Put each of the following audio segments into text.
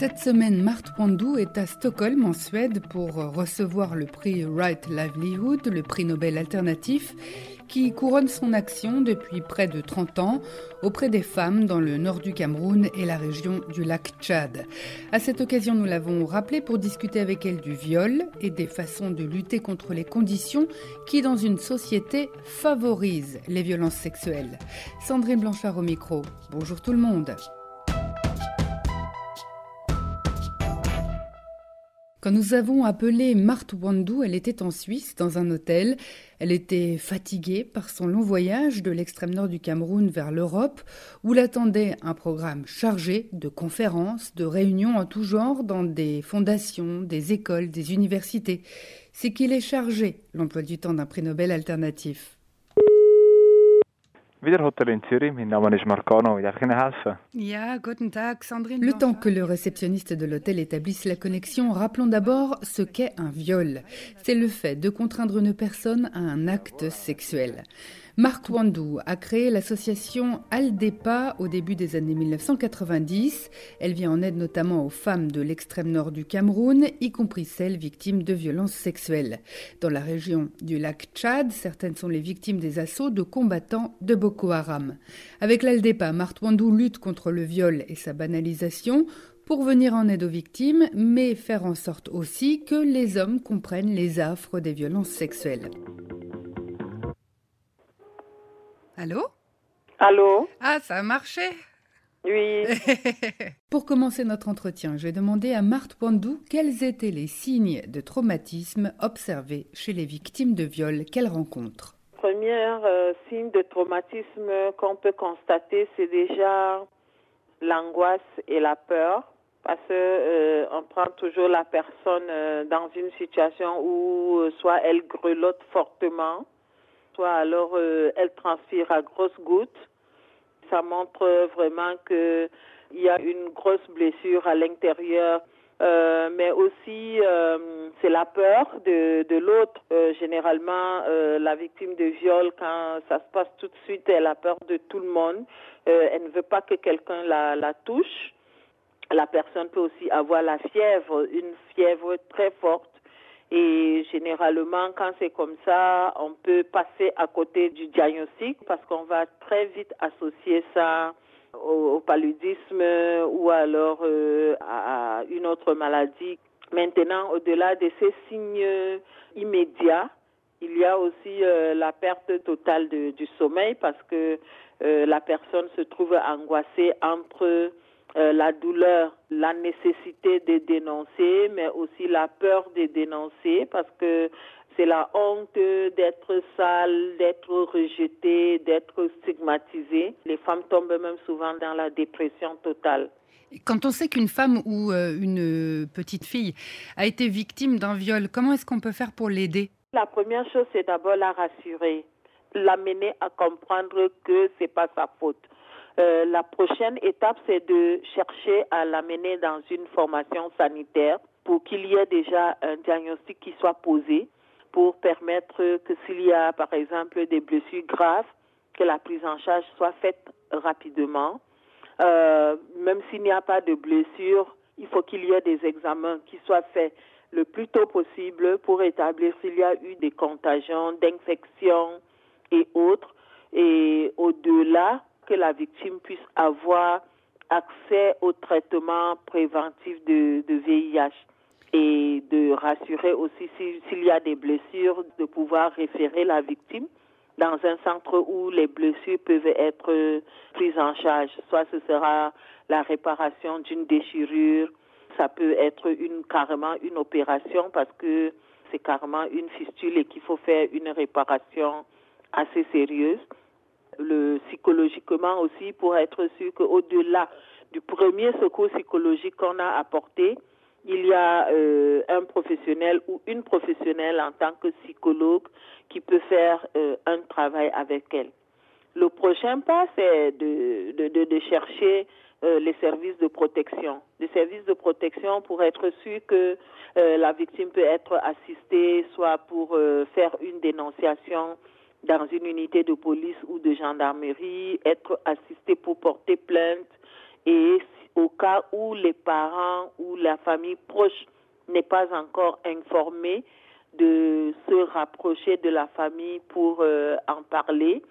Cette semaine, Marthe Pandou est à Stockholm, en Suède, pour recevoir le prix Right Livelihood, le prix Nobel alternatif, qui couronne son action depuis près de 30 ans auprès des femmes dans le nord du Cameroun et la région du lac Tchad. À cette occasion, nous l'avons rappelé pour discuter avec elle du viol et des façons de lutter contre les conditions qui, dans une société, favorisent les violences sexuelles. Sandrine Blanchard au micro. Bonjour tout le monde. Quand nous avons appelé Marthe Wandou, elle était en Suisse, dans un hôtel. Elle était fatiguée par son long voyage de l'extrême nord du Cameroun vers l'Europe, où l'attendait un programme chargé de conférences, de réunions en tout genre dans des fondations, des écoles, des universités. C'est qu'il est chargé, l'emploi du temps d'un prix Nobel alternatif. Le temps que le réceptionniste de l'hôtel établisse la connexion, rappelons d'abord ce qu'est un viol. C'est le fait de contraindre une personne à un acte sexuel. Marc Wandou a créé l'association Aldepa au début des années 1990. Elle vient en aide notamment aux femmes de l'extrême nord du Cameroun, y compris celles victimes de violences sexuelles. Dans la région du lac Tchad, certaines sont les victimes des assauts de combattants de Boko Haram. Avec l'Aldepa, Marc Wandou lutte contre le viol et sa banalisation pour venir en aide aux victimes, mais faire en sorte aussi que les hommes comprennent les affres des violences sexuelles. Allô Allô Ah, ça a marché Oui. Pour commencer notre entretien, je vais demander à Marthe Pandou quels étaient les signes de traumatisme observés chez les victimes de viol qu'elle rencontre. Premier euh, signe de traumatisme qu'on peut constater, c'est déjà l'angoisse et la peur. Parce que euh, on prend toujours la personne euh, dans une situation où soit elle grelotte fortement, soit alors euh, elle transpire à grosses gouttes. Ça montre vraiment qu'il y a une grosse blessure à l'intérieur. Euh, mais aussi euh, c'est la peur de, l'autre. généralement, la victime de viol, quand ça se passe tout de suite, elle a peur de tout le monde. elle ne veut pas que quelqu'un la touche. La personne peut aussi avoir la fièvre, une fièvre très forte et généralement, quand c'est comme ça, on peut passer à côté du diagnostic parce qu'on va très vite associer ça au, paludisme ou alors euh, à une autre maladie. Maintenant, au-delà de ces signes immédiats, il y a aussi euh, la perte totale du sommeil parce que euh, la personne se trouve angoissée entre euh, la douleur, la nécessité de dénoncer, mais aussi la peur de dénoncer parce que c'est la honte d'être sale, d'être rejetée, d'être stigmatisée. Les femmes tombent même souvent dans la dépression totale. Quand on sait qu'une femme ou euh, une petite fille a été victime d'un viol, comment est-ce qu'on peut faire pour l'aider? La première chose, c'est d'abord la rassurer, l'amener à comprendre que c'est pas sa faute euh, la prochaine étape, c'est de chercher à l'amener dans une formation sanitaire pour qu'il y ait déjà un diagnostic qui soit posé pour permettre que s'il y a, par exemple, des blessures graves, que la prise en charge soit faite rapidement. Euh, même s'il n'y a pas de blessure, il faut qu'il y ait des examens qui soient faits le plus tôt possible pour établir s'il y a eu des contagions, d'infections et autres. Et au-delà, que la victime puisse avoir accès au traitement préventif de, VIH et de rassurer aussi s'il y a des blessures, de pouvoir référer la victime dans un centre où les blessures peuvent être prises en charge. Soit ce sera la réparation d'une déchirure, ça peut être une, carrément une opération parce que c'est carrément une fistule et qu'il faut faire une réparation assez sérieuse le psychologiquement aussi pour être sûr qu'au-delà du premier secours psychologique qu'on a apporté, il y a euh, un professionnel ou une professionnelle en tant que psychologue qui peut faire euh, un travail avec elle. Le prochain pas, c'est de, de, de, chercher les services de protection. Les services de protection pour être sûr que la victime peut être assistée, soit pour faire une dénonciation dans une unité de police ou de gendarmerie, être assistée pour porter plainte et au cas où les parents ou la famille proche n'est pas encore informée, de se rapprocher de la famille pour euh, en parler.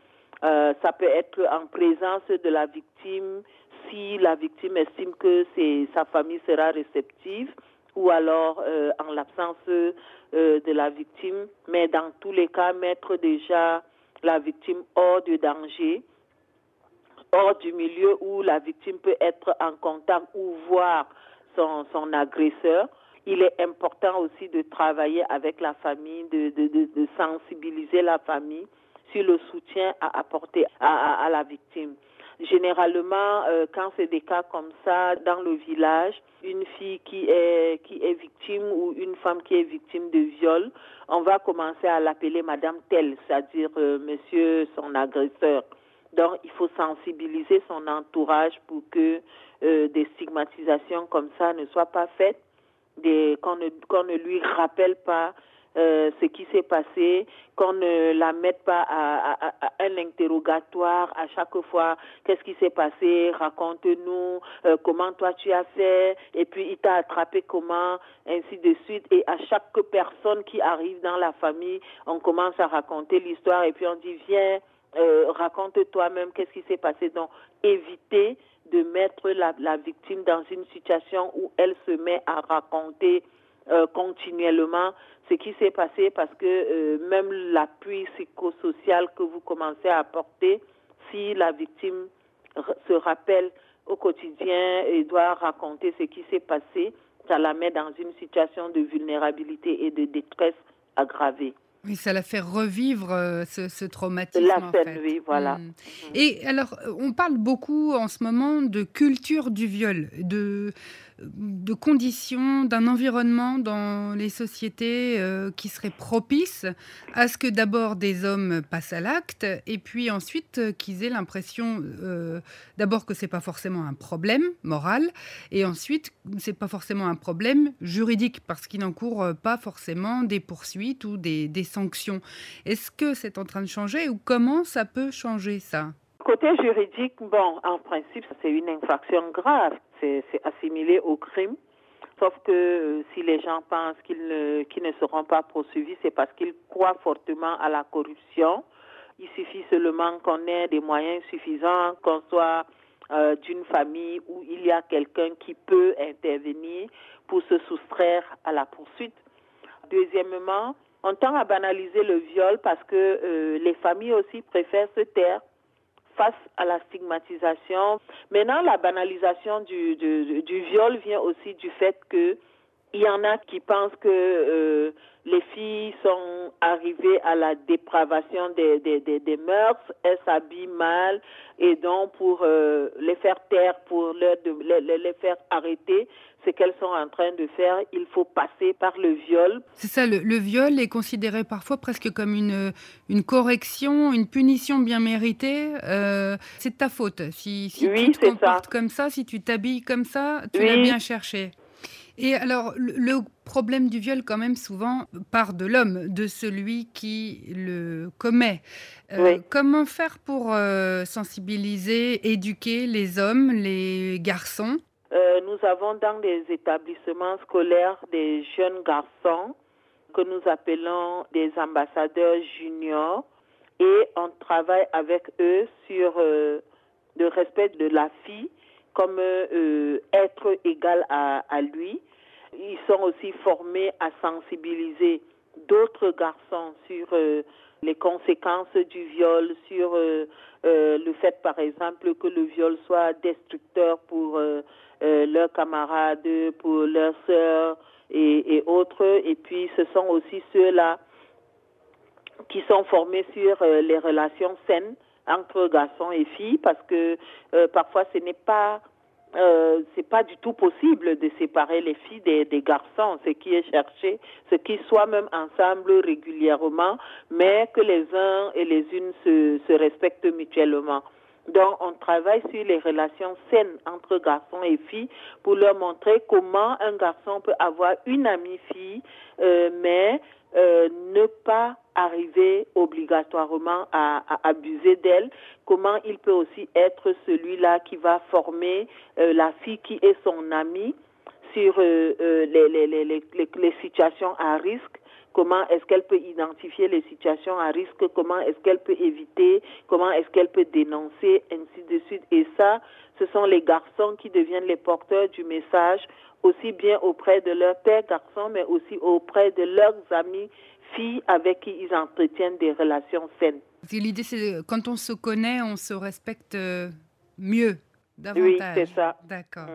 Euh, ça peut être en présence de la victime si la victime estime que sa famille sera réceptive ou alors euh, en l'absence de la victime. Mais dans tous les cas, mettre déjà la victime hors de danger hors du milieu où la victime peut être en contact ou voir son, agresseur. Il est important aussi de travailler avec la famille, de, sensibiliser la famille sur le soutien à apporter à, la victime. Généralement, euh, quand c'est des cas comme ça dans le village, une fille qui est qui est victime ou une femme qui est victime de viol, on va commencer à l'appeler Madame telle, c'est-à-dire euh, Monsieur son agresseur. Donc, il faut sensibiliser son entourage pour que euh, des stigmatisations comme ça ne soient pas faites, qu'on ne, qu'on ne lui rappelle pas euh, ce qui s'est passé, qu'on ne la mette pas à, un interrogatoire à chaque fois. Qu'est-ce qui s'est passé? Raconte-nous euh, comment toi tu as fait? Et puis il t'a attrapé comment, ainsi de suite. Et à chaque personne qui arrive dans la famille, on commence à raconter l'histoire et puis on dit viens euh, raconte toi-même qu'est-ce qui s'est passé. Donc, éviter de mettre la, la, victime dans une situation où elle se met à raconter euh, continuellement ce qui s'est passé parce que euh, même l'appui psychosocial que vous commencez à apporter, si la victime se rappelle au quotidien et doit raconter ce qui s'est passé, ça la met dans une situation de vulnérabilité et de détresse aggravée. Oui, ça la fait revivre euh, ce, ce, traumatisme. La en fait. oui, voilà. Mm. Et alors, on parle beaucoup en ce moment de culture du viol, de de conditions, d'un environnement dans les sociétés euh, qui serait propice à ce que d'abord des hommes passent à l'acte et puis ensuite euh, qu'ils aient l'impression euh, d'abord que c'est pas forcément un problème moral et ensuite c'est pas forcément un problème juridique parce qu'il n'encourt pas forcément des poursuites ou des, des sanctions. Est-ce que c'est en train de changer ou comment ça peut changer ça? Côté juridique, bon, en principe, c'est une infraction grave c'est assimilé au crime. Sauf que euh, si les gens pensent qu'ils ne, seront pas poursuivis, c'est parce qu'ils croient fortement à la corruption. Il suffit seulement qu'on ait des moyens suffisants, qu'on soit euh, d'une famille où il y a quelqu'un qui peut intervenir pour se soustraire à la poursuite. Deuxièmement, on tend à banaliser le viol parce que euh, les familles aussi préfèrent se taire face à la stigmatisation. Maintenant, la banalisation du, du, viol vient aussi du fait que il y en a qui pensent que euh, les filles sont arrivées à la dépravation des, des, des, mœurs, elles s'habillent mal, et donc pour euh, les faire taire, pour leur, les, les faire arrêter, ce qu'elles sont en train de faire, il faut passer par le viol. C'est ça, le, viol est considéré parfois presque comme une, une correction, une punition bien méritée. Euh, c'est de ta faute. Si, si tu te comportes comme ça, si tu t'habilles comme ça, tu l'as bien cherché. Et alors, le problème du viol, quand même, souvent, part de l'homme, de celui qui le commet. Euh, comment faire pour euh, sensibiliser, éduquer les hommes, les garçons? Euh, Nous avons dans des établissements scolaires des jeunes garçons que nous appelons des ambassadeurs juniors et on travaille avec eux sur le respect de la fille comme être égal à, lui ils sont aussi formés à sensibiliser d'autres garçons sur euh, les conséquences du viol, sur euh, euh, le fait, par exemple, que le viol soit destructeur pour leurs camarades, pour leurs sœurs et, autres. Et puis, ce sont aussi ceux-là qui sont formés sur les relations saines entre garçons et filles, parce que parfois, ce n'est pas euh, c'est pas du tout possible de séparer les filles des, des garçons. Ce qui est cherché, c'est qu'ils soient même ensemble régulièrement, mais que les uns et les unes se, se respectent mutuellement. Donc, on travaille sur les relations saines entre garçons et filles pour leur montrer comment un garçon peut avoir une amie fille, euh, mais euh, ne pas arriver obligatoirement à, à abuser d'elle, comment il peut aussi être celui-là qui va former euh, la fille qui est son amie sur euh, euh, les, les, les, les, les situations à risque comment est-ce qu'elle peut identifier les situations à risque, comment est-ce qu'elle peut éviter, comment est-ce qu'elle peut dénoncer, ainsi de suite. Et ça, ce sont les garçons qui deviennent les porteurs du message, aussi bien auprès de leurs pères garçons, mais aussi auprès de leurs amis filles avec qui ils entretiennent des relations saines. L'idée, c'est quand on se connaît, on se respecte mieux, davantage. Oui, c'est ça. D'accord.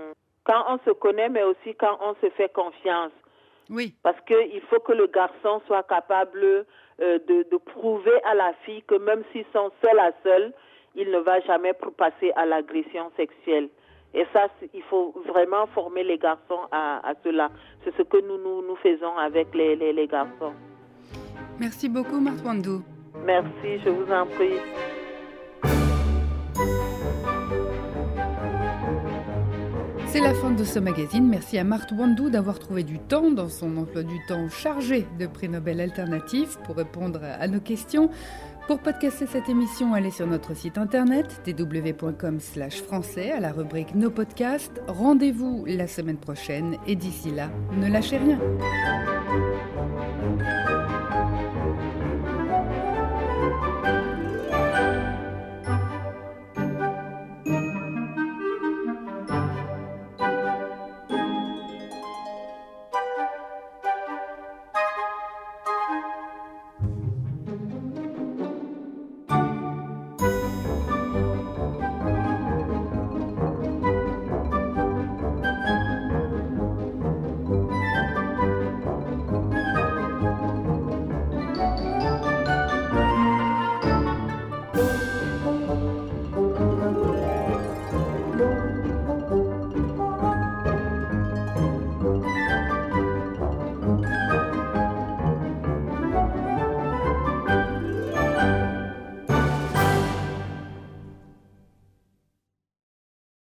Quand on se connaît, mais aussi quand on se fait confiance. Oui. Parce qu'il faut que le garçon soit capable euh, de, de, prouver à la fille que même s'ils sont seuls à seuls, il ne va jamais passer à l'agression sexuelle. Et ça, il faut vraiment former les garçons à, à cela. C'est ce que nous, nous, nous faisons avec les, les, les garçons. Merci beaucoup, Marthe Wandou. Merci, je vous en prie. C'est la fin de ce magazine. Merci à Marthe Wandou d'avoir trouvé du temps dans son emploi du temps chargé de prix Nobel alternatifs pour répondre à nos questions. Pour podcaster cette émission, allez sur notre site internet www.com/français à la rubrique Nos podcasts. Rendez-vous la semaine prochaine et d'ici là, ne lâchez rien.